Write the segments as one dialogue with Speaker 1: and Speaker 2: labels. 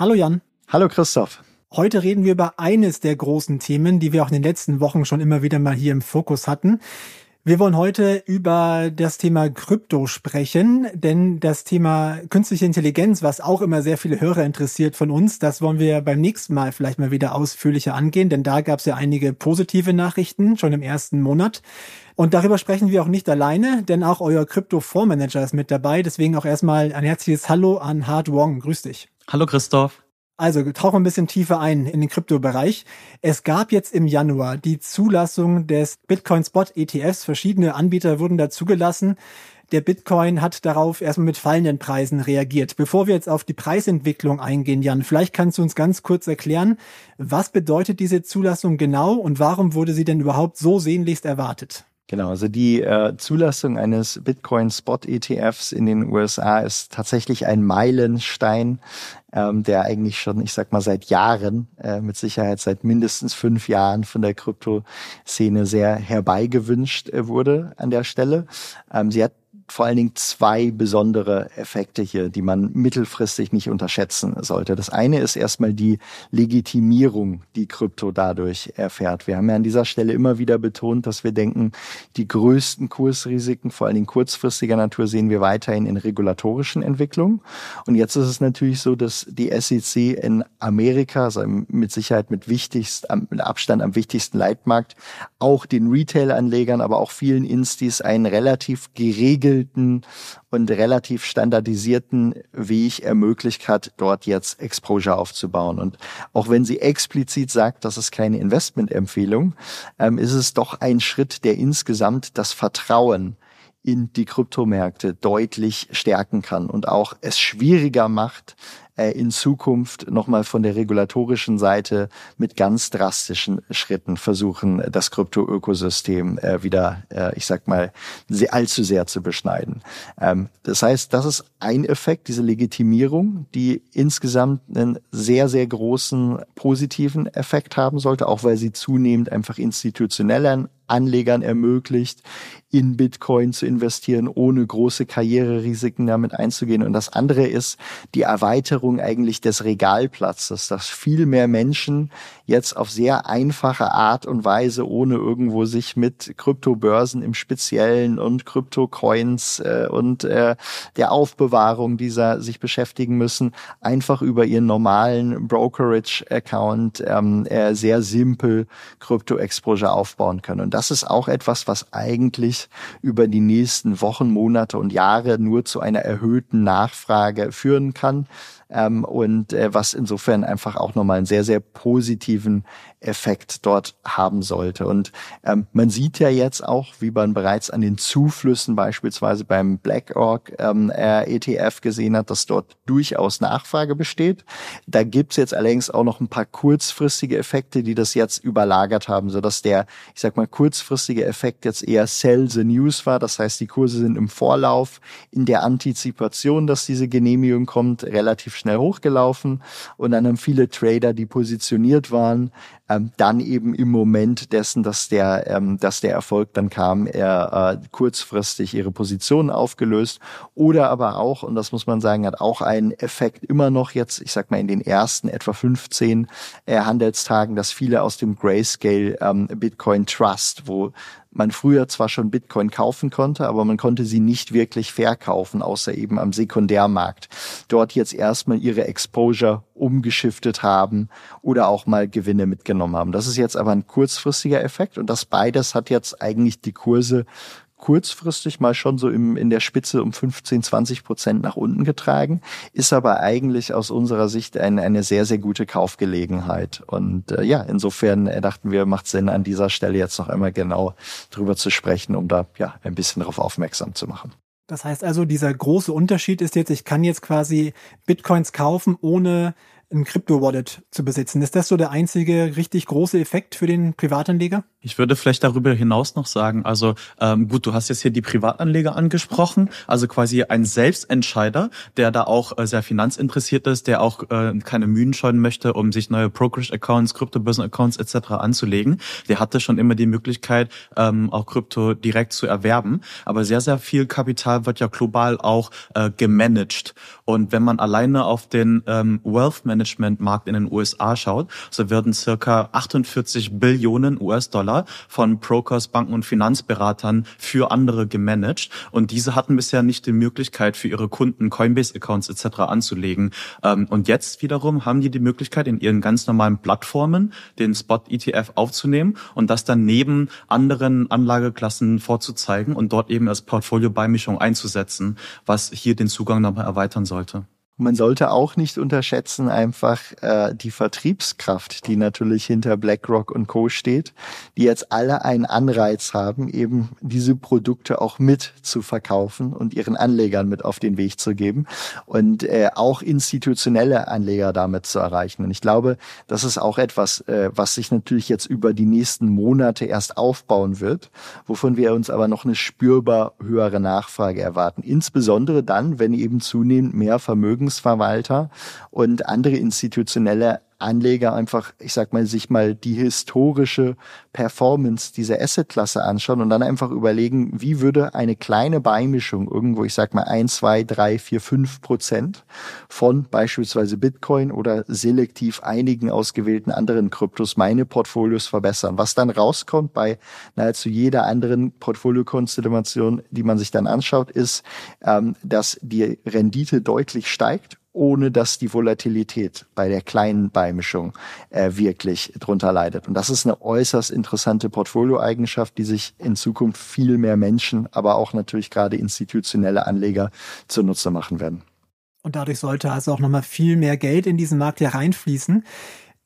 Speaker 1: Hallo Jan.
Speaker 2: Hallo Christoph.
Speaker 1: Heute reden wir über eines der großen Themen, die wir auch in den letzten Wochen schon immer wieder mal hier im Fokus hatten. Wir wollen heute über das Thema Krypto sprechen, denn das Thema künstliche Intelligenz, was auch immer sehr viele Hörer interessiert von uns, das wollen wir beim nächsten Mal vielleicht mal wieder ausführlicher angehen, denn da gab es ja einige positive Nachrichten schon im ersten Monat. Und darüber sprechen wir auch nicht alleine, denn auch euer Krypto-Fondsmanager ist mit dabei. Deswegen auch erstmal ein herzliches Hallo an Hard Wong. Grüß dich.
Speaker 2: Hallo Christoph.
Speaker 1: Also tauchen wir ein bisschen tiefer ein in den Kryptobereich. Es gab jetzt im Januar die Zulassung des Bitcoin Spot ETFs. Verschiedene Anbieter wurden da zugelassen. Der Bitcoin hat darauf erstmal mit fallenden Preisen reagiert. Bevor wir jetzt auf die Preisentwicklung eingehen, Jan, vielleicht kannst du uns ganz kurz erklären, was bedeutet diese Zulassung genau und warum wurde sie denn überhaupt so sehnlichst erwartet?
Speaker 2: Genau, also die äh, Zulassung eines Bitcoin Spot ETFs in den USA ist tatsächlich ein Meilenstein, ähm, der eigentlich schon, ich sag mal, seit Jahren, äh, mit Sicherheit seit mindestens fünf Jahren von der Kryptoszene sehr herbeigewünscht äh, wurde an der Stelle. Ähm, sie hat vor allen Dingen zwei besondere Effekte hier, die man mittelfristig nicht unterschätzen sollte. Das eine ist erstmal die Legitimierung, die Krypto dadurch erfährt. Wir haben ja an dieser Stelle immer wieder betont, dass wir denken, die größten Kursrisiken, vor allen Dingen kurzfristiger Natur, sehen wir weiterhin in regulatorischen Entwicklungen. Und jetzt ist es natürlich so, dass die SEC in Amerika, also mit Sicherheit mit wichtigst, Abstand am wichtigsten Leitmarkt, auch den Retail-Anlegern, aber auch vielen Instis einen relativ geregelten gezielten und relativ standardisierten Weg ermöglicht hat, dort jetzt Exposure aufzubauen. Und auch wenn sie explizit sagt, das ist keine Investmentempfehlung, ähm, ist es doch ein Schritt, der insgesamt das Vertrauen in die Kryptomärkte deutlich stärken kann und auch es schwieriger macht, äh, in Zukunft nochmal von der regulatorischen Seite mit ganz drastischen Schritten versuchen, das Krypto-Ökosystem äh, wieder, äh, ich sag mal, allzu sehr zu beschneiden. Ähm, das heißt, das ist ein Effekt, diese Legitimierung, die insgesamt einen sehr, sehr großen positiven Effekt haben sollte, auch weil sie zunehmend einfach institutionellen Anlegern ermöglicht, in Bitcoin zu investieren, ohne große Karriererisiken damit einzugehen. Und das andere ist die Erweiterung eigentlich des Regalplatzes, dass viel mehr Menschen jetzt auf sehr einfache Art und Weise, ohne irgendwo sich mit Kryptobörsen im Speziellen und Kryptocoins äh, und äh, der Aufbewahrung dieser sich beschäftigen müssen, einfach über ihren normalen Brokerage-Account ähm, äh, sehr simpel Krypto-Exposure aufbauen können. Und das ist auch etwas, was eigentlich über die nächsten Wochen, Monate und Jahre nur zu einer erhöhten Nachfrage führen kann ähm, und äh, was insofern einfach auch nochmal einen sehr, sehr positiven Effekt dort haben sollte. Und ähm, man sieht ja jetzt auch, wie man bereits an den Zuflüssen beispielsweise beim BlackRock ähm, ETF gesehen hat, dass dort durchaus Nachfrage besteht. Da gibt's jetzt allerdings auch noch ein paar kurzfristige Effekte, die das jetzt überlagert haben, sodass der, ich sag mal, kurzfristige Effekt jetzt eher Sell the News war. Das heißt, die Kurse sind im Vorlauf in der Antizipation, dass diese Genehmigung kommt, relativ schnell hochgelaufen. Und dann haben viele Trader, die positioniert waren, ähm, dann eben im Moment dessen, dass der, ähm, dass der Erfolg dann kam, er äh, kurzfristig ihre Position aufgelöst. Oder aber auch, und das muss man sagen, hat auch einen Effekt immer noch jetzt, ich sag mal in den ersten etwa 15 äh, Handelstagen, dass viele aus dem Grayscale ähm, Bitcoin Trust, wo man früher zwar schon Bitcoin kaufen konnte, aber man konnte sie nicht wirklich verkaufen, außer eben am Sekundärmarkt. Dort jetzt erstmal ihre Exposure umgeschiftet haben oder auch mal Gewinne mitgenommen haben. Das ist jetzt aber ein kurzfristiger Effekt und das beides hat jetzt eigentlich die Kurse kurzfristig mal schon so im, in der Spitze um 15, 20 Prozent nach unten getragen, ist aber eigentlich aus unserer Sicht eine, eine sehr, sehr gute Kaufgelegenheit. Und äh, ja, insofern äh, dachten wir, macht Sinn, an dieser Stelle jetzt noch einmal genau drüber zu sprechen, um da ja ein bisschen darauf aufmerksam zu machen.
Speaker 1: Das heißt also, dieser große Unterschied ist jetzt, ich kann jetzt quasi Bitcoins kaufen, ohne ein Krypto-Wallet zu besitzen. Ist das so der einzige richtig große Effekt für den Privatanleger?
Speaker 3: Ich würde vielleicht darüber hinaus noch sagen, also ähm, gut, du hast jetzt hier die Privatanleger angesprochen, also quasi ein Selbstentscheider, der da auch äh, sehr finanzinteressiert ist, der auch äh, keine Mühen scheuen möchte, um sich neue Brokerage-Accounts, Kryptobörsen-Accounts etc. anzulegen. Der hatte schon immer die Möglichkeit, ähm, auch Krypto direkt zu erwerben. Aber sehr, sehr viel Kapital wird ja global auch äh, gemanagt. Und wenn man alleine auf den ähm, Wealth Management Markt in den USA schaut, so werden circa 48 Billionen US-Dollar von Brokers, Banken und Finanzberatern für andere gemanagt. Und diese hatten bisher nicht die Möglichkeit, für ihre Kunden Coinbase-Accounts etc. anzulegen. Ähm, und jetzt wiederum haben die die Möglichkeit, in ihren ganz normalen Plattformen den Spot-ETF aufzunehmen und das dann neben anderen Anlageklassen vorzuzeigen und dort eben als Portfolio-Beimischung einzusetzen, was hier den Zugang nochmal erweitern soll sollte.
Speaker 2: Man sollte auch nicht unterschätzen einfach äh, die Vertriebskraft, die natürlich hinter BlackRock und Co. steht, die jetzt alle einen Anreiz haben, eben diese Produkte auch mit zu verkaufen und ihren Anlegern mit auf den Weg zu geben und äh, auch institutionelle Anleger damit zu erreichen. Und ich glaube, das ist auch etwas, äh, was sich natürlich jetzt über die nächsten Monate erst aufbauen wird, wovon wir uns aber noch eine spürbar höhere Nachfrage erwarten. Insbesondere dann, wenn eben zunehmend mehr Vermögen Vermögensverwalter und andere institutionelle Anleger einfach, ich sag mal, sich mal die historische Performance dieser Assetklasse anschauen und dann einfach überlegen, wie würde eine kleine Beimischung irgendwo, ich sag mal, ein, zwei, drei, vier, fünf Prozent von beispielsweise Bitcoin oder selektiv einigen ausgewählten anderen Kryptos meine Portfolios verbessern. Was dann rauskommt bei nahezu jeder anderen Portfoliokonstellation, die man sich dann anschaut, ist, ähm, dass die Rendite deutlich steigt ohne dass die Volatilität bei der kleinen Beimischung äh, wirklich drunter leidet. Und das ist eine äußerst interessante Portfolioeigenschaft, die sich in Zukunft viel mehr Menschen, aber auch natürlich gerade institutionelle Anleger zunutze machen werden.
Speaker 1: Und dadurch sollte also auch nochmal viel mehr Geld in diesen Markt hereinfließen.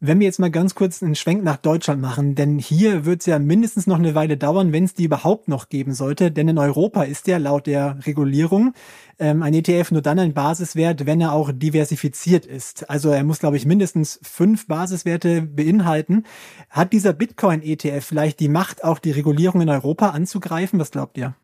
Speaker 1: Wenn wir jetzt mal ganz kurz einen Schwenk nach Deutschland machen, denn hier wird es ja mindestens noch eine Weile dauern, wenn es die überhaupt noch geben sollte. Denn in Europa ist ja laut der Regulierung ähm, ein ETF nur dann ein Basiswert, wenn er auch diversifiziert ist. Also er muss, glaube ich, mindestens fünf Basiswerte beinhalten. Hat dieser Bitcoin-ETF vielleicht die Macht, auch die Regulierung in Europa anzugreifen? Was glaubt ihr?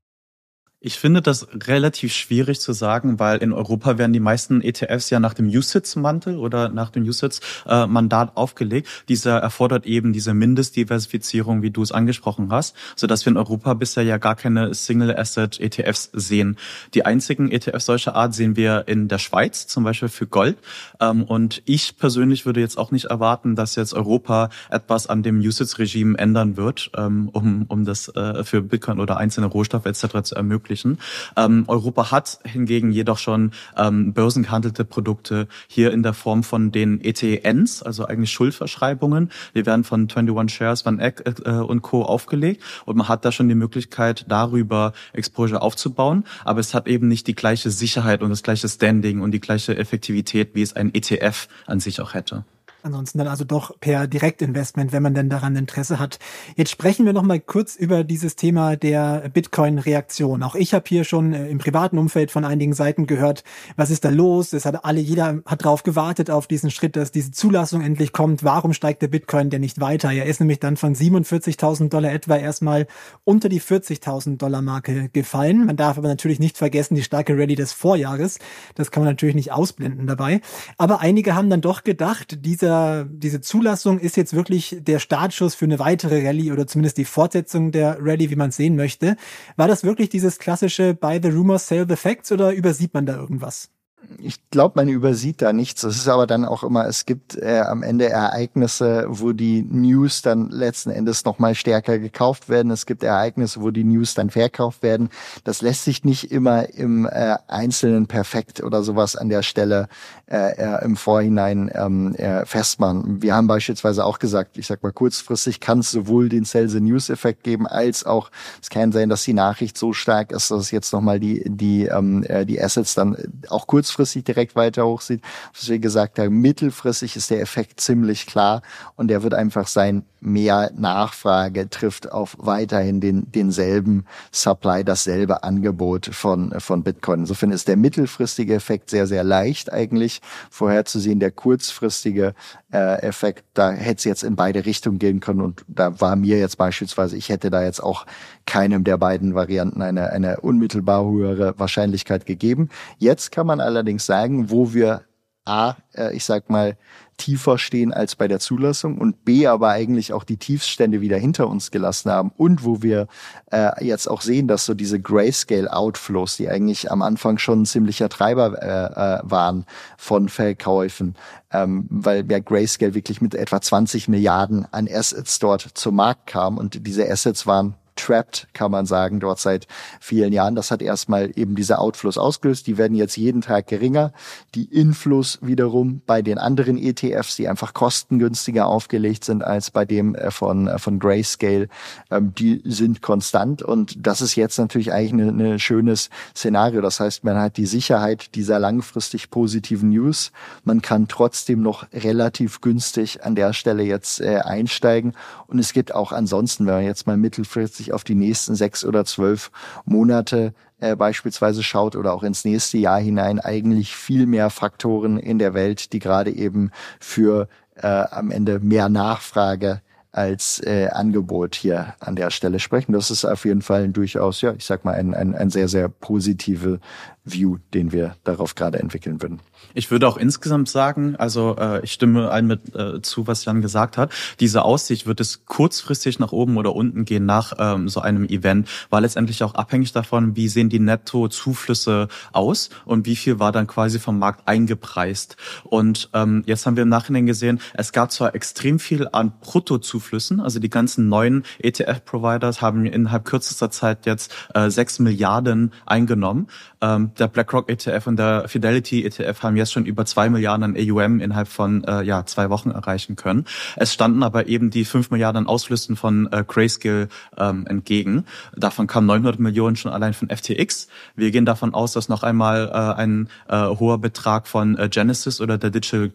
Speaker 3: Ich finde das relativ schwierig zu sagen, weil in Europa werden die meisten ETFs ja nach dem USITS-Mantel oder nach dem USITS-Mandat aufgelegt. Dieser erfordert eben diese Mindestdiversifizierung, wie du es angesprochen hast, sodass wir in Europa bisher ja gar keine Single-Asset-ETFs sehen. Die einzigen ETFs solcher Art sehen wir in der Schweiz, zum Beispiel für Gold. Ähm, und ich persönlich würde jetzt auch nicht erwarten, dass jetzt Europa etwas an dem USITS-Regime ändern wird, ähm, um, um das äh, für Bitcoin oder einzelne Rohstoffe etc. zu ermöglichen ermöglichen. Ähm, Europa hat hingegen jedoch schon ähm, börsengehandelte Produkte hier in der Form von den ETNs, also eigentlich Schuldverschreibungen. Die werden von 21 Shares, Van Eck äh, und Co. aufgelegt und man hat da schon die Möglichkeit, darüber Exposure aufzubauen, aber es hat eben nicht die gleiche Sicherheit und das gleiche Standing und die gleiche Effektivität, wie es ein ETF an sich auch hätte.
Speaker 1: Ansonsten dann also doch per Direktinvestment, wenn man denn daran Interesse hat. Jetzt sprechen wir noch mal kurz über dieses Thema der Bitcoin-Reaktion. Auch ich habe hier schon äh, im privaten Umfeld von einigen Seiten gehört, was ist da los? Es hat alle, jeder hat drauf gewartet auf diesen Schritt, dass diese Zulassung endlich kommt. Warum steigt der Bitcoin denn nicht weiter? Er ist nämlich dann von 47.000 Dollar etwa erstmal unter die 40.000 Dollar Marke gefallen. Man darf aber natürlich nicht vergessen die starke Rallye des Vorjahres. Das kann man natürlich nicht ausblenden dabei. Aber einige haben dann doch gedacht, dieser dieser, diese Zulassung ist jetzt wirklich der Startschuss für eine weitere Rallye oder zumindest die Fortsetzung der Rallye, wie man es sehen möchte. War das wirklich dieses klassische Buy the Rumors, Sell the Facts oder übersieht man da irgendwas?
Speaker 2: Ich glaube, man übersieht da nichts. Es ist aber dann auch immer, es gibt äh, am Ende Ereignisse, wo die News dann letzten Endes nochmal stärker gekauft werden. Es gibt Ereignisse, wo die News dann verkauft werden. Das lässt sich nicht immer im äh, Einzelnen perfekt oder sowas an der Stelle äh, äh, im Vorhinein ähm, äh, festmachen. Wir haben beispielsweise auch gesagt, ich sag mal, kurzfristig kann es sowohl den Sell the News Effekt geben, als auch es kann sein, dass die Nachricht so stark ist, dass jetzt nochmal die, die, ähm, äh, die Assets dann auch kurz kurzfristig direkt weiter hoch sieht. Was wir gesagt haben, mittelfristig ist der Effekt ziemlich klar und der wird einfach sein, mehr Nachfrage trifft auf weiterhin den, denselben Supply, dasselbe Angebot von, von Bitcoin. Insofern ist der mittelfristige Effekt sehr, sehr leicht eigentlich vorherzusehen. Der kurzfristige äh, Effekt, da hätte es jetzt in beide Richtungen gehen können und da war mir jetzt beispielsweise, ich hätte da jetzt auch keinem der beiden Varianten eine, eine unmittelbar höhere Wahrscheinlichkeit gegeben. Jetzt kann man allerdings sagen, wo wir A, äh, ich sag mal, tiefer stehen als bei der Zulassung und B aber eigentlich auch die Tiefstände wieder hinter uns gelassen haben und wo wir äh, jetzt auch sehen, dass so diese Grayscale-Outflows, die eigentlich am Anfang schon ein ziemlicher Treiber äh, äh, waren von Verkäufen, ähm, weil ja Grayscale wirklich mit etwa 20 Milliarden an Assets dort zum Markt kam und diese Assets waren trapped, kann man sagen, dort seit vielen Jahren. Das hat erstmal eben diese Outflows ausgelöst. Die werden jetzt jeden Tag geringer. Die Inflows wiederum bei den anderen ETFs, die einfach kostengünstiger aufgelegt sind als bei dem äh, von, äh, von Grayscale, ähm, die sind konstant. Und das ist jetzt natürlich eigentlich ein ne, ne schönes Szenario. Das heißt, man hat die Sicherheit dieser langfristig positiven News. Man kann trotzdem noch relativ günstig an der Stelle jetzt äh, einsteigen. Und es gibt auch ansonsten, wenn man jetzt mal mittelfristig auf die nächsten sechs oder zwölf Monate äh, beispielsweise schaut oder auch ins nächste Jahr hinein, eigentlich viel mehr Faktoren in der Welt, die gerade eben für äh, am Ende mehr Nachfrage als äh, Angebot hier an der Stelle sprechen. Das ist auf jeden Fall durchaus, ja, ich sag mal, ein, ein, ein sehr, sehr positive View, den wir darauf gerade entwickeln würden.
Speaker 3: Ich würde auch insgesamt sagen, also äh, ich stimme allen mit äh, zu, was Jan gesagt hat. Diese Aussicht wird es kurzfristig nach oben oder unten gehen nach ähm, so einem Event, war letztendlich auch abhängig davon, wie sehen die Netto-Zuflüsse aus und wie viel war dann quasi vom Markt eingepreist. Und ähm, jetzt haben wir im Nachhinein gesehen, es gab zwar extrem viel an Bruttozuflüssen, also die ganzen neuen ETF-Providers haben innerhalb kürzester Zeit jetzt äh, 6 Milliarden eingenommen. Ähm, der BlackRock ETF und der Fidelity ETF haben jetzt schon über zwei Milliarden an AUM innerhalb von äh, ja, zwei Wochen erreichen können. Es standen aber eben die fünf Milliarden Ausflüssen von äh, Grayscale ähm, entgegen. Davon kamen 900 Millionen schon allein von FTX. Wir gehen davon aus, dass noch einmal äh, ein äh, hoher Betrag von äh, Genesis oder der Digital,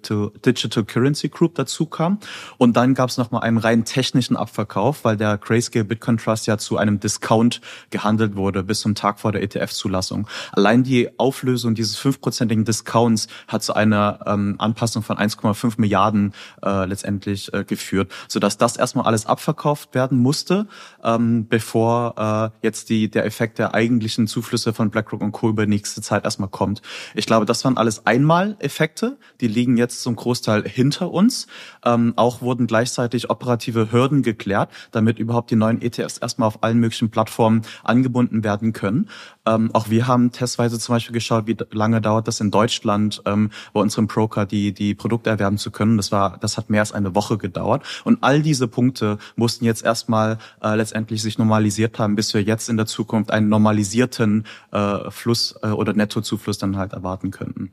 Speaker 3: Digital Currency Group dazu kam. Und dann gab es noch mal einen rein technischen Abverkauf, weil der Grayscale Bitcoin Trust ja zu einem Discount gehandelt wurde bis zum Tag vor der ETF-Zulassung. Allein die Auflösung dieses fünfprozentigen Discounts hat zu einer ähm, Anpassung von 1,5 Milliarden äh, letztendlich äh, geführt, sodass das erstmal alles abverkauft werden musste, ähm, bevor äh, jetzt die, der Effekt der eigentlichen Zuflüsse von BlackRock und Co. über nächste Zeit erstmal kommt. Ich glaube, das waren alles Einmal-Effekte, die liegen jetzt zum Großteil hinter uns. Ähm, auch wurden gleichzeitig operative Hürden geklärt, damit überhaupt die neuen ETFs erstmal auf allen möglichen Plattformen angebunden werden können. Ähm, auch wir haben testweise zum Beispiel geschaut, wie lange dauert das in Deutschland, ähm, bei unserem Broker die, die Produkte erwerben zu können. Das war, das hat mehr als eine Woche gedauert. Und all diese Punkte mussten jetzt erstmal äh, letztendlich sich normalisiert haben, bis wir jetzt in der Zukunft einen normalisierten äh, Fluss äh, oder Nettozufluss dann halt erwarten könnten.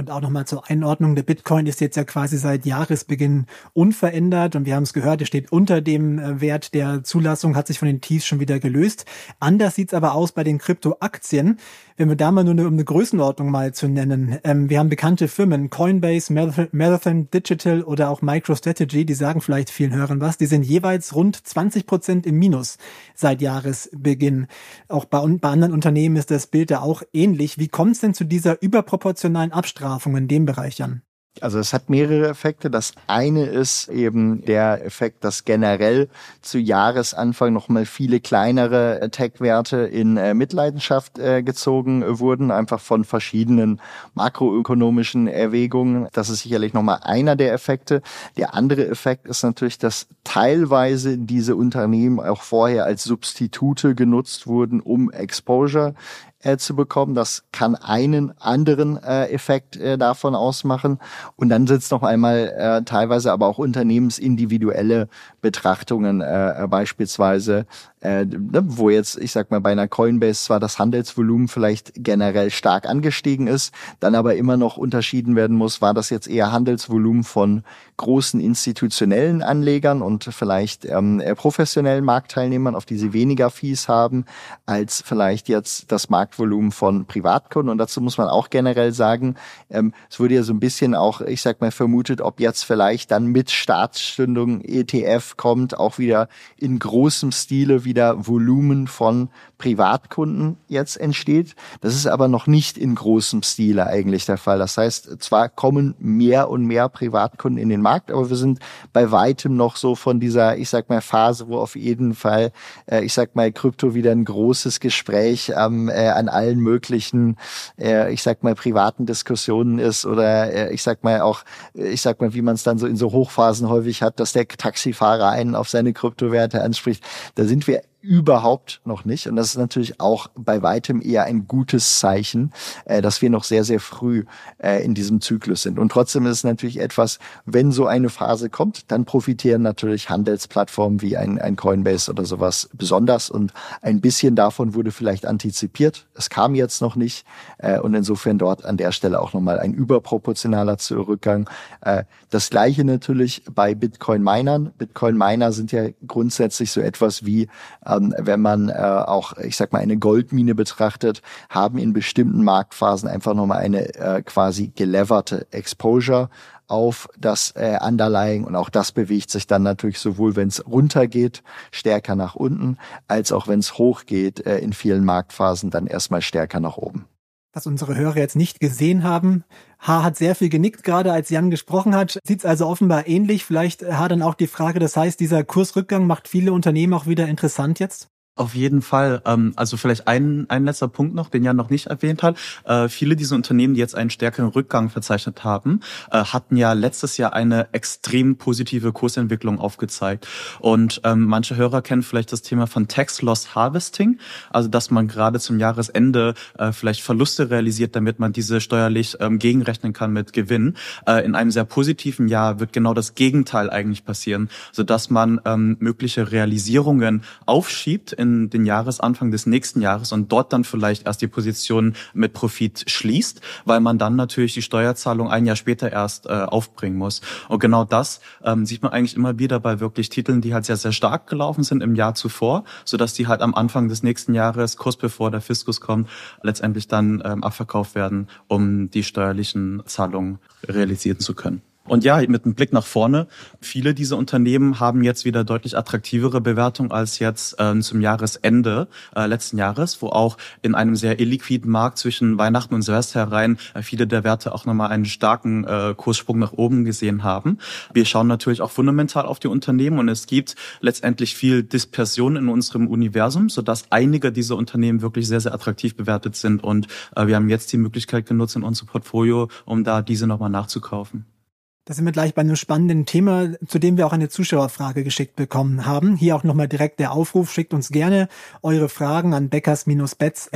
Speaker 1: Und auch nochmal zur Einordnung, der Bitcoin ist jetzt ja quasi seit Jahresbeginn unverändert und wir haben es gehört, er steht unter dem äh, Wert der Zulassung, hat sich von den Tiefs schon wieder gelöst. Anders sieht's aber aus bei den Kryptoaktien. Wenn wir da mal nur eine, um eine Größenordnung mal zu nennen, ähm, wir haben bekannte Firmen, Coinbase, Marathon Digital oder auch MicroStrategy, die sagen vielleicht vielen Hörern was, die sind jeweils rund 20 Prozent im Minus seit Jahresbeginn. Auch bei, bei anderen Unternehmen ist das Bild da auch ähnlich. Wie kommt es denn zu dieser überproportionalen Abstrafung in dem Bereich an?
Speaker 2: Also es hat mehrere Effekte. Das eine ist eben der Effekt, dass generell zu Jahresanfang nochmal viele kleinere Tech-Werte in äh, Mitleidenschaft äh, gezogen wurden, einfach von verschiedenen makroökonomischen Erwägungen. Das ist sicherlich nochmal einer der Effekte. Der andere Effekt ist natürlich, dass teilweise diese Unternehmen auch vorher als Substitute genutzt wurden, um Exposure äh, zu bekommen. Das kann einen anderen äh, Effekt äh, davon ausmachen. Und dann es noch einmal äh, teilweise aber auch unternehmensindividuelle Betrachtungen, äh, beispielsweise äh, ne, wo jetzt, ich sag mal, bei einer Coinbase zwar das Handelsvolumen vielleicht generell stark angestiegen ist, dann aber immer noch unterschieden werden muss, war das jetzt eher Handelsvolumen von großen institutionellen Anlegern und vielleicht ähm, professionellen Marktteilnehmern, auf die sie weniger Fees haben, als vielleicht jetzt das Marktvolumen von Privatkunden. Und dazu muss man auch generell sagen, ähm, es wurde ja so ein bisschen auch, ich sag mal, vermutet, ob jetzt vielleicht dann mit Staatsstündung ETF kommt, auch wieder in großem Stile wieder Volumen von Privatkunden jetzt entsteht. Das ist aber noch nicht in großem Stile eigentlich der Fall. Das heißt, zwar kommen mehr und mehr Privatkunden in den Markt, aber wir sind bei weitem noch so von dieser, ich sag mal, Phase, wo auf jeden Fall, äh, ich sag mal, Krypto wieder ein großes Gespräch ähm, äh, an allen möglichen, äh, ich sag mal, privaten Diskussionen ist oder äh, ich sag mal auch, ich sag mal, wie man es dann so in so Hochphasen häufig hat, dass der Taxifahrer einen auf seine Kryptowerte anspricht. Da sind wir it. Überhaupt noch nicht. Und das ist natürlich auch bei weitem eher ein gutes Zeichen, äh, dass wir noch sehr, sehr früh äh, in diesem Zyklus sind. Und trotzdem ist es natürlich etwas, wenn so eine Phase kommt, dann profitieren natürlich Handelsplattformen wie ein, ein Coinbase oder sowas besonders. Und ein bisschen davon wurde vielleicht antizipiert. Es kam jetzt noch nicht. Äh, und insofern dort an der Stelle auch nochmal ein überproportionaler Zurückgang. Äh, das gleiche natürlich bei Bitcoin-Minern. Bitcoin-Miner sind ja grundsätzlich so etwas wie ähm, wenn man äh, auch, ich sag mal, eine Goldmine betrachtet, haben in bestimmten Marktphasen einfach nochmal eine äh, quasi geleverte Exposure auf das äh, Underlying und auch das bewegt sich dann natürlich sowohl, wenn es runtergeht, stärker nach unten, als auch wenn es hochgeht, äh, in vielen Marktphasen dann erstmal stärker nach oben.
Speaker 1: Was unsere Hörer jetzt nicht gesehen haben, H hat sehr viel genickt, gerade als Jan gesprochen hat. Sieht es also offenbar ähnlich. Vielleicht H dann auch die Frage, das heißt, dieser Kursrückgang macht viele Unternehmen auch wieder interessant jetzt?
Speaker 3: Auf jeden Fall. Ähm, also vielleicht ein, ein letzter Punkt noch, den Jan noch nicht erwähnt hat. Äh, viele dieser Unternehmen, die jetzt einen stärkeren Rückgang verzeichnet haben, äh, hatten ja letztes Jahr eine extrem positive Kursentwicklung aufgezeigt. Und ähm, manche Hörer kennen vielleicht das Thema von Tax Loss Harvesting, also dass man gerade zum Jahresende äh, vielleicht Verluste realisiert, damit man diese steuerlich ähm, gegenrechnen kann mit Gewinn. in einem sehr positiven Jahr wird genau das Gegenteil eigentlich passieren, sodass man mögliche Realisierungen aufschiebt in den Jahresanfang des nächsten Jahres und dort dann vielleicht erst die Position mit Profit schließt, weil man dann natürlich die Steuerzahlung ein Jahr später erst äh, aufbringen muss. Und genau das ähm, sieht man eigentlich immer wieder bei wirklich Titeln, die halt sehr, sehr stark gelaufen sind im Jahr zuvor, sodass die halt am Anfang des nächsten Jahres, kurz bevor der Fiskus kommt, letztendlich dann ähm, abverkauft werden, um die steuerlichen Zahlungen realisieren zu können. Und ja, mit einem Blick nach vorne, viele dieser Unternehmen haben jetzt wieder deutlich attraktivere Bewertungen als jetzt äh, zum Jahresende äh, letzten Jahres, wo auch in einem sehr illiquiden Markt zwischen Weihnachten und Silvester herein äh, viele der Werte auch nochmal einen starken äh, Kurssprung nach oben gesehen haben. Wir schauen natürlich auch fundamental auf die Unternehmen und es gibt letztendlich viel Dispersion in unserem Universum, sodass einige dieser Unternehmen wirklich sehr, sehr attraktiv bewertet sind und äh, wir haben jetzt die Möglichkeit genutzt in unserem Portfolio, um da diese nochmal nachzukaufen.
Speaker 1: Da sind wir gleich bei einem spannenden Thema, zu dem wir auch eine Zuschauerfrage geschickt bekommen haben. Hier auch nochmal direkt der Aufruf, schickt uns gerne eure Fragen an beckers-bets.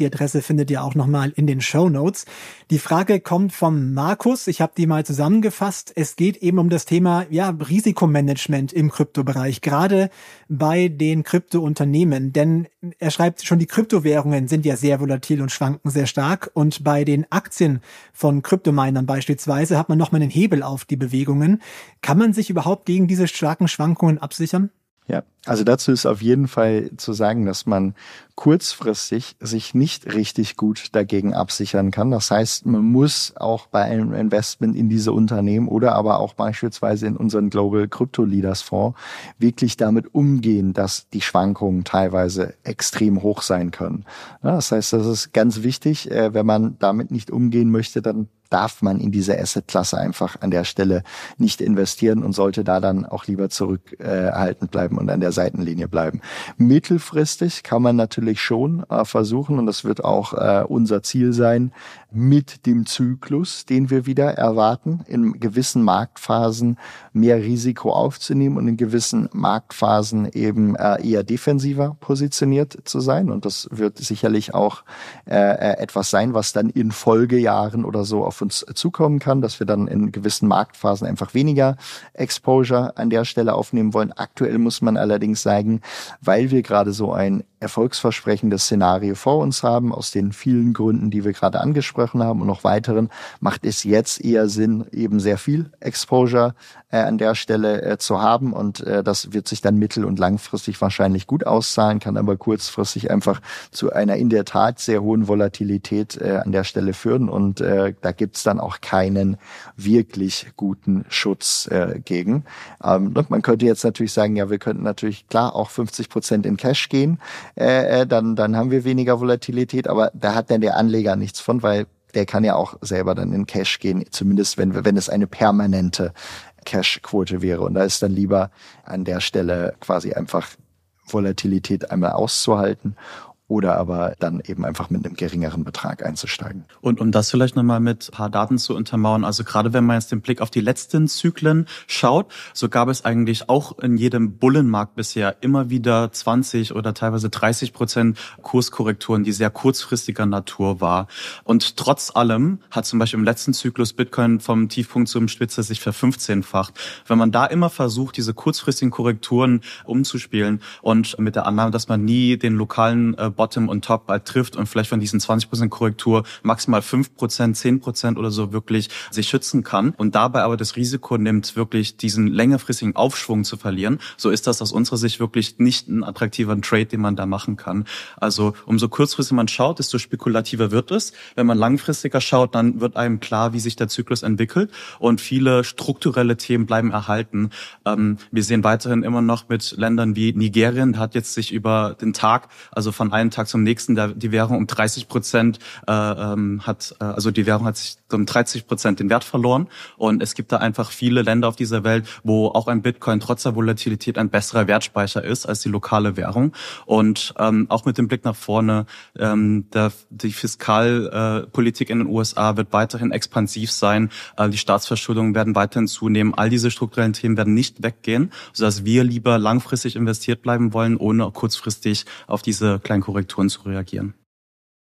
Speaker 1: Die Adresse findet ihr auch nochmal in den Show Notes. Die Frage kommt vom Markus. Ich habe die mal zusammengefasst. Es geht eben um das Thema ja, Risikomanagement im Kryptobereich, gerade bei den Kryptounternehmen. Denn er schreibt schon, die Kryptowährungen sind ja sehr volatil und schwanken sehr stark. Und bei den Aktien von Kryptominern beispielsweise hat man nochmal einen Hebel auf die Bewegungen. Kann man sich überhaupt gegen diese starken Schwankungen absichern?
Speaker 2: Ja, also dazu ist auf jeden Fall zu sagen, dass man kurzfristig sich nicht richtig gut dagegen absichern kann. Das heißt, man muss auch bei einem Investment in diese Unternehmen oder aber auch beispielsweise in unseren Global Crypto Leaders Fonds wirklich damit umgehen, dass die Schwankungen teilweise extrem hoch sein können. Das heißt, das ist ganz wichtig. Äh, wenn man damit nicht umgehen möchte, dann darf man in diese Assetklasse einfach an der Stelle nicht investieren und sollte da dann auch lieber zurückhaltend bleiben und an der Seitenlinie bleiben. Mittelfristig kann man natürlich natürlich schon äh, versuchen, und das wird auch äh, unser Ziel sein, mit dem Zyklus, den wir wieder erwarten, in gewissen Marktphasen mehr Risiko aufzunehmen und in gewissen Marktphasen eben äh, eher defensiver positioniert zu sein. Und das wird sicherlich auch äh, äh etwas sein, was dann in Folgejahren oder so auf uns zukommen kann, dass wir dann in gewissen Marktphasen einfach weniger Exposure an der Stelle aufnehmen wollen. Aktuell muss man allerdings sagen, weil wir gerade so ein erfolgsversprechendes Szenario vor uns haben, aus den vielen Gründen, die wir gerade angesprochen haben. Und noch weiteren, macht es jetzt eher Sinn, eben sehr viel Exposure äh, an der Stelle äh, zu haben. Und äh, das wird sich dann mittel- und langfristig wahrscheinlich gut auszahlen, kann aber kurzfristig einfach zu einer in der Tat sehr hohen Volatilität äh, an der Stelle führen. Und äh, da gibt's dann auch keinen wirklich guten Schutz äh, gegen. Ähm, man könnte jetzt natürlich sagen, ja, wir könnten natürlich klar auch 50 Prozent in Cash gehen. Äh, äh, dann, dann haben wir weniger Volatilität, aber da hat dann der Anleger nichts von, weil der kann ja auch selber dann in Cash gehen, zumindest wenn, wenn es eine permanente Cash-Quote wäre. Und da ist dann lieber an der Stelle quasi einfach Volatilität einmal auszuhalten oder aber dann eben einfach mit einem geringeren Betrag einzusteigen.
Speaker 3: Und um das vielleicht nochmal mit ein paar Daten zu untermauern, also gerade wenn man jetzt den Blick auf die letzten Zyklen schaut, so gab es eigentlich auch in jedem Bullenmarkt bisher immer wieder 20 oder teilweise 30 Prozent Kurskorrekturen, die sehr kurzfristiger Natur war. Und trotz allem hat zum Beispiel im letzten Zyklus Bitcoin vom Tiefpunkt zum Spitze sich verfünfzehnfacht. Wenn man da immer versucht, diese kurzfristigen Korrekturen umzuspielen und mit der Annahme, dass man nie den lokalen äh, Bottom und Top halt trifft und vielleicht von diesen 20% Korrektur maximal 5%, 10% oder so wirklich sich schützen kann und dabei aber das Risiko nimmt, wirklich diesen längerfristigen Aufschwung zu verlieren, so ist das aus unserer Sicht wirklich nicht ein attraktiver Trade, den man da machen kann. Also umso kurzfristiger man schaut, desto spekulativer wird es. Wenn man langfristiger schaut, dann wird einem klar, wie sich der Zyklus entwickelt und viele strukturelle Themen bleiben erhalten. Ähm, wir sehen weiterhin immer noch mit Ländern wie Nigerien, hat jetzt sich über den Tag, also von einem Tag zum nächsten die Währung um 30 Prozent äh, ähm, hat, äh, also die Währung hat sich um 30 Prozent den Wert verloren. Und es gibt da einfach viele Länder auf dieser Welt, wo auch ein Bitcoin trotz der Volatilität ein besserer Wertspeicher ist als die lokale Währung. Und ähm, auch mit dem Blick nach vorne, ähm, der, die Fiskalpolitik äh, in den USA wird weiterhin expansiv sein. Äh, die Staatsverschuldungen werden weiterhin zunehmen. All diese strukturellen Themen werden nicht weggehen, sodass wir lieber langfristig investiert bleiben wollen, ohne kurzfristig auf diese kleinen Korrekturen zu reagieren.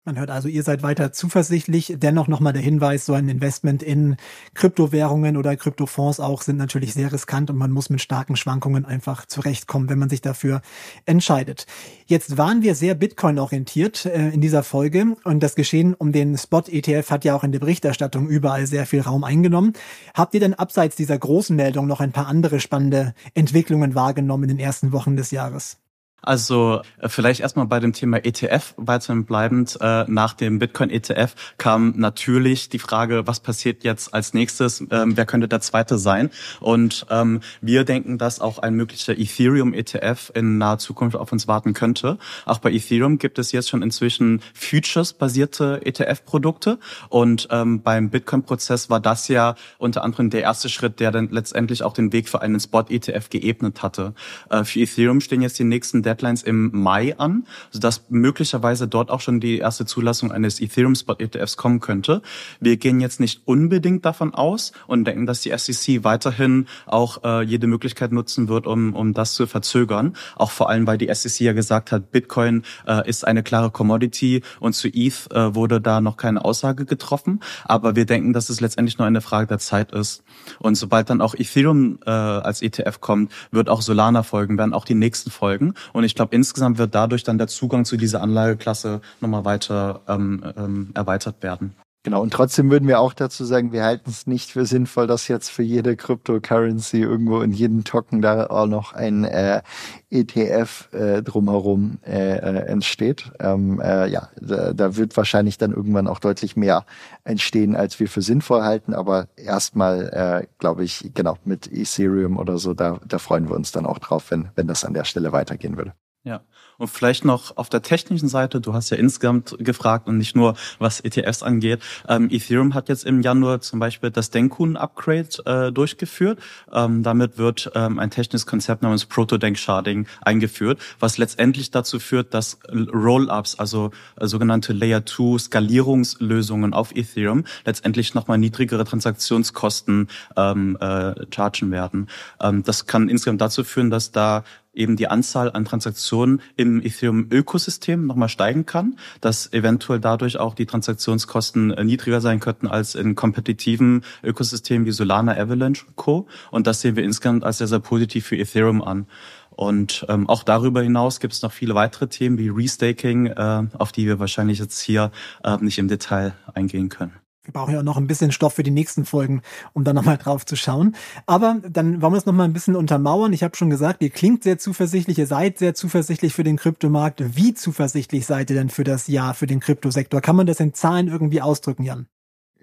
Speaker 1: Man hört also, ihr seid weiter zuversichtlich. Dennoch nochmal der Hinweis, so ein Investment in Kryptowährungen oder Kryptofonds auch sind natürlich sehr riskant und man muss mit starken Schwankungen einfach zurechtkommen, wenn man sich dafür entscheidet. Jetzt waren wir sehr Bitcoin-orientiert äh, in dieser Folge und das Geschehen um den Spot-ETF hat ja auch in der Berichterstattung überall sehr viel Raum eingenommen. Habt ihr denn abseits dieser großen Meldung noch ein paar andere spannende Entwicklungen wahrgenommen in den ersten Wochen des Jahres?
Speaker 3: Also äh, vielleicht erstmal bei dem Thema ETF weiterhin bleibend. Äh, nach dem Bitcoin ETF kam natürlich die Frage, was passiert jetzt als nächstes? Ähm, wer könnte der zweite sein? Und ähm, wir denken, dass auch ein möglicher Ethereum ETF in naher Zukunft auf uns warten könnte. Auch bei Ethereum gibt es jetzt schon inzwischen Futures-basierte ETF-Produkte. Und ähm, beim Bitcoin-Prozess war das ja unter anderem der erste Schritt, der dann letztendlich auch den Weg für einen Spot-ETF geebnet hatte. Äh, für Ethereum stehen jetzt die nächsten Deadlines im Mai an, sodass möglicherweise dort auch schon die erste Zulassung eines Ethereum Spot ETFs kommen könnte. Wir gehen jetzt nicht unbedingt davon aus und denken, dass die SEC weiterhin auch äh, jede Möglichkeit nutzen wird, um, um das zu verzögern. Auch vor allem, weil die SEC ja gesagt hat, Bitcoin äh, ist eine klare Commodity und zu ETH äh, wurde da noch keine Aussage getroffen. Aber wir denken, dass es letztendlich nur eine Frage der Zeit ist. Und sobald dann auch Ethereum äh, als ETF kommt, wird auch Solana folgen, werden auch die nächsten folgen. Und ich glaube, insgesamt wird dadurch dann der Zugang zu dieser Anlageklasse nochmal weiter ähm, ähm, erweitert werden.
Speaker 2: Genau, und trotzdem würden wir auch dazu sagen, wir halten es nicht für sinnvoll, dass jetzt für jede Cryptocurrency irgendwo in jedem Token da auch noch ein äh, ETF äh, drumherum äh, äh, entsteht. Ähm, äh, ja, da, da wird wahrscheinlich dann irgendwann auch deutlich mehr entstehen, als wir für sinnvoll halten. Aber erstmal, äh, glaube ich, genau, mit Ethereum oder so, da, da freuen wir uns dann auch drauf, wenn, wenn das an der Stelle weitergehen würde.
Speaker 3: Ja, und vielleicht noch auf der technischen Seite, du hast ja insgesamt gefragt und nicht nur was ETFs angeht. Ähm, Ethereum hat jetzt im Januar zum Beispiel das Denkun-Upgrade äh, durchgeführt. Ähm, damit wird ähm, ein technisches Konzept namens Proto-Denk-Sharding eingeführt, was letztendlich dazu führt, dass Roll-ups, also äh, sogenannte Layer-2-Skalierungslösungen auf Ethereum, letztendlich nochmal niedrigere Transaktionskosten ähm, äh, chargen werden. Ähm, das kann insgesamt dazu führen, dass da eben die Anzahl an Transaktionen im Ethereum-Ökosystem nochmal steigen kann, dass eventuell dadurch auch die Transaktionskosten äh, niedriger sein könnten als in kompetitiven Ökosystemen wie Solana, Avalanche und Co. Und das sehen wir insgesamt als sehr, sehr positiv für Ethereum an. Und ähm, auch darüber hinaus gibt es noch viele weitere Themen wie Restaking, äh, auf die wir wahrscheinlich jetzt hier äh, nicht im Detail eingehen können
Speaker 1: wir brauchen ja auch noch ein bisschen Stoff für die nächsten Folgen, um da nochmal drauf zu schauen. Aber dann wollen wir es nochmal ein bisschen untermauern. Ich habe schon gesagt, ihr klingt sehr zuversichtlich, ihr seid sehr zuversichtlich für den Kryptomarkt. Wie zuversichtlich seid ihr denn für das Jahr, für den Kryptosektor? Kann man das in Zahlen irgendwie ausdrücken, Jan?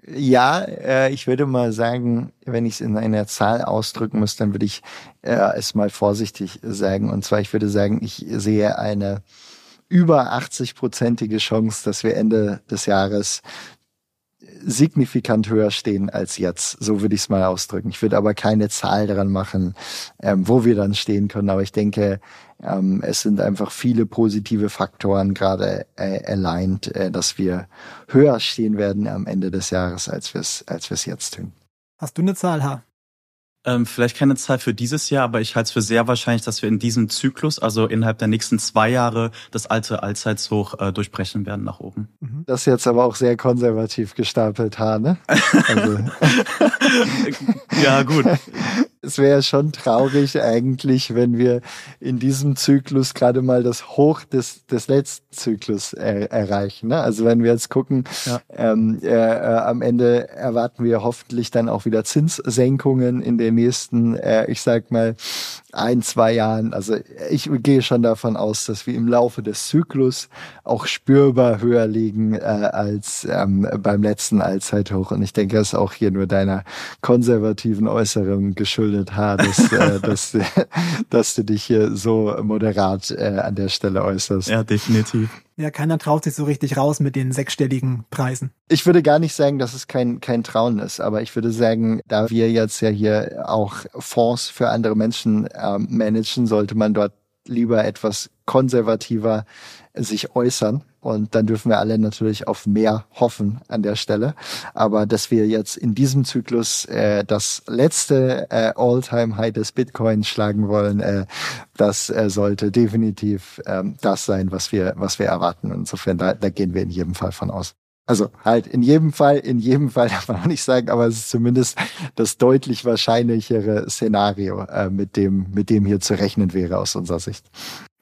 Speaker 2: Ja, äh, ich würde mal sagen, wenn ich es in einer Zahl ausdrücken muss, dann würde ich äh, es mal vorsichtig sagen. Und zwar, ich würde sagen, ich sehe eine über 80-prozentige Chance, dass wir Ende des Jahres signifikant höher stehen als jetzt. So würde ich es mal ausdrücken. Ich würde aber keine Zahl daran machen, ähm, wo wir dann stehen können. Aber ich denke, ähm, es sind einfach viele positive Faktoren gerade äh, aligned, äh, dass wir höher stehen werden am Ende des Jahres, als wir es als wir es jetzt tun.
Speaker 1: Hast du eine Zahl, H?
Speaker 3: Ähm, vielleicht keine Zahl für dieses Jahr, aber ich halte es für sehr wahrscheinlich, dass wir in diesem Zyklus, also innerhalb der nächsten zwei Jahre, das alte Allzeitshoch äh, durchbrechen werden nach oben.
Speaker 2: Das jetzt aber auch sehr konservativ gestapelt, H, ne? Also.
Speaker 3: ja, gut.
Speaker 2: es wäre schon traurig eigentlich, wenn wir in diesem Zyklus gerade mal das Hoch des, des letzten Zyklus er, erreichen. Ne? Also wenn wir jetzt gucken, ja. ähm, äh, äh, am Ende erwarten wir hoffentlich dann auch wieder Zinssenkungen in den nächsten, äh, ich sag mal, ein, zwei Jahren. Also ich gehe schon davon aus, dass wir im Laufe des Zyklus auch spürbar höher liegen äh, als ähm, beim letzten Allzeithoch. Und ich denke, das ist auch hier nur deiner konservativen Äußerung geschuldet, ha, dass, äh, dass, dass du dich hier so moderat äh, an der Stelle äußerst.
Speaker 3: Ja, definitiv.
Speaker 1: Ja, keiner traut sich so richtig raus mit den sechsstelligen Preisen.
Speaker 2: Ich würde gar nicht sagen, dass es kein, kein Trauen ist, aber ich würde sagen, da wir jetzt ja hier auch Fonds für andere Menschen äh, managen, sollte man dort lieber etwas konservativer sich äußern. Und dann dürfen wir alle natürlich auf mehr hoffen an der Stelle. Aber dass wir jetzt in diesem Zyklus äh, das letzte äh, All-Time-High des Bitcoins schlagen wollen, äh, das äh, sollte definitiv äh, das sein, was wir, was wir erwarten. Insofern, da, da gehen wir in jedem Fall von aus. Also halt in jedem Fall, in jedem Fall darf man auch nicht sagen, aber es ist zumindest das deutlich wahrscheinlichere Szenario, äh, mit dem, mit dem hier zu rechnen wäre aus unserer Sicht.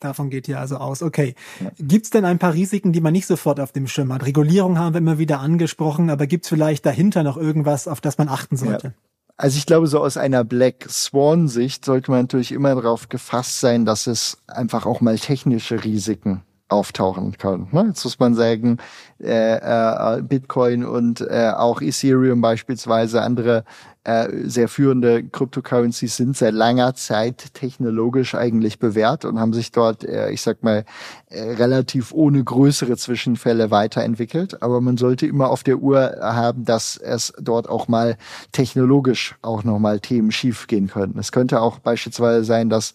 Speaker 1: Davon geht hier also aus. Okay. Ja. Gibt es denn ein paar Risiken, die man nicht sofort auf dem Schirm hat? Regulierung haben wir immer wieder angesprochen, aber gibt es vielleicht dahinter noch irgendwas, auf das man achten sollte? Ja.
Speaker 2: Also ich glaube, so aus einer Black Swan-Sicht sollte man natürlich immer darauf gefasst sein, dass es einfach auch mal technische Risiken auftauchen können. Ne? Jetzt muss man sagen, äh, äh, Bitcoin und äh, auch Ethereum beispielsweise, andere äh, sehr führende Cryptocurrencies sind seit langer Zeit technologisch eigentlich bewährt und haben sich dort, äh, ich sag mal, äh, relativ ohne größere Zwischenfälle weiterentwickelt. Aber man sollte immer auf der Uhr haben, dass es dort auch mal technologisch auch nochmal Themen schiefgehen könnten. Es könnte auch beispielsweise sein, dass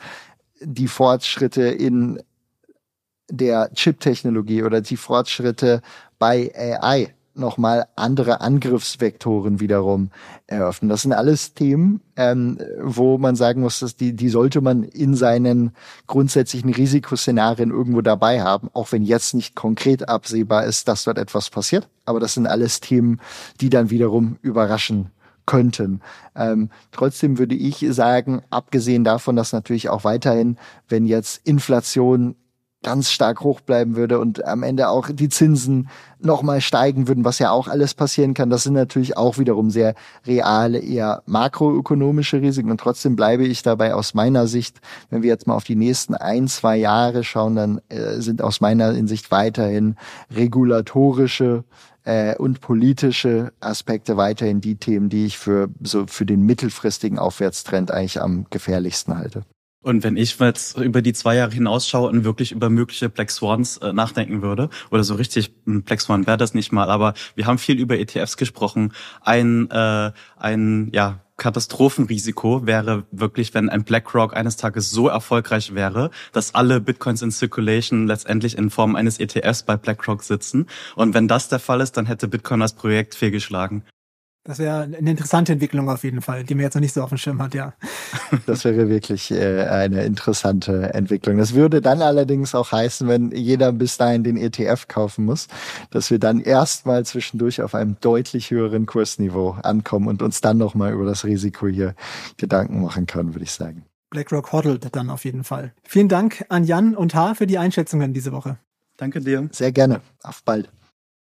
Speaker 2: die Fortschritte in der Chip-Technologie oder die Fortschritte bei AI nochmal andere Angriffsvektoren wiederum eröffnen. Das sind alles Themen, ähm, wo man sagen muss, dass die, die sollte man in seinen grundsätzlichen Risikoszenarien irgendwo dabei haben, auch wenn jetzt nicht konkret absehbar ist, dass dort etwas passiert. Aber das sind alles Themen, die dann wiederum überraschen könnten. Ähm, trotzdem würde ich sagen, abgesehen davon, dass natürlich auch weiterhin, wenn jetzt Inflation ganz stark hoch bleiben würde und am Ende auch die Zinsen nochmal steigen würden, was ja auch alles passieren kann. Das sind natürlich auch wiederum sehr reale, eher makroökonomische Risiken. Und trotzdem bleibe ich dabei aus meiner Sicht, wenn wir jetzt mal auf die nächsten ein, zwei Jahre schauen, dann äh, sind aus meiner Hinsicht weiterhin regulatorische äh, und politische Aspekte weiterhin die Themen, die ich für so für den mittelfristigen Aufwärtstrend eigentlich am gefährlichsten halte.
Speaker 3: Und wenn ich jetzt über die zwei Jahre hinausschaue und wirklich über mögliche Black Swans äh, nachdenken würde, oder so richtig, ein Black Swan wäre das nicht mal, aber wir haben viel über ETFs gesprochen. Ein, äh, ein ja, Katastrophenrisiko wäre wirklich, wenn ein BlackRock eines Tages so erfolgreich wäre, dass alle Bitcoins in Circulation letztendlich in Form eines ETFs bei BlackRock sitzen. Und wenn das der Fall ist, dann hätte Bitcoin das Projekt fehlgeschlagen.
Speaker 1: Das wäre eine interessante Entwicklung auf jeden Fall, die man jetzt noch nicht so auf dem Schirm hat, ja.
Speaker 2: Das wäre wirklich äh, eine interessante Entwicklung. Das würde dann allerdings auch heißen, wenn jeder bis dahin den ETF kaufen muss, dass wir dann erstmal zwischendurch auf einem deutlich höheren Kursniveau ankommen und uns dann nochmal über das Risiko hier Gedanken machen können, würde ich sagen.
Speaker 1: BlackRock hodelt dann auf jeden Fall. Vielen Dank an Jan und H für die Einschätzungen diese Woche.
Speaker 3: Danke dir.
Speaker 2: Sehr gerne. Auf bald.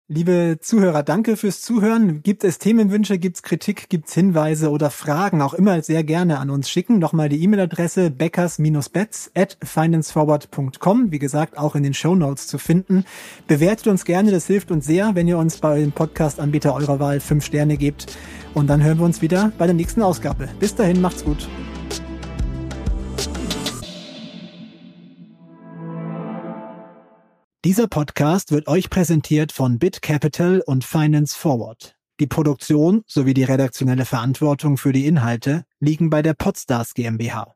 Speaker 1: Liebe Zuhörer, danke fürs Zuhören. Gibt es Themenwünsche, gibt es Kritik, gibt es Hinweise oder Fragen, auch immer sehr gerne an uns schicken. Nochmal die E-Mail-Adresse beckers-bets at financeforward.com. Wie gesagt, auch in den Show Notes zu finden. Bewertet uns gerne, das hilft uns sehr, wenn ihr uns bei dem Podcast-Anbieter eurer Wahl fünf Sterne gebt. Und dann hören wir uns wieder bei der nächsten Ausgabe. Bis dahin, macht's gut. Dieser Podcast wird euch präsentiert von BitCapital und Finance Forward. Die Produktion sowie die redaktionelle Verantwortung für die Inhalte liegen bei der Podstars GmbH.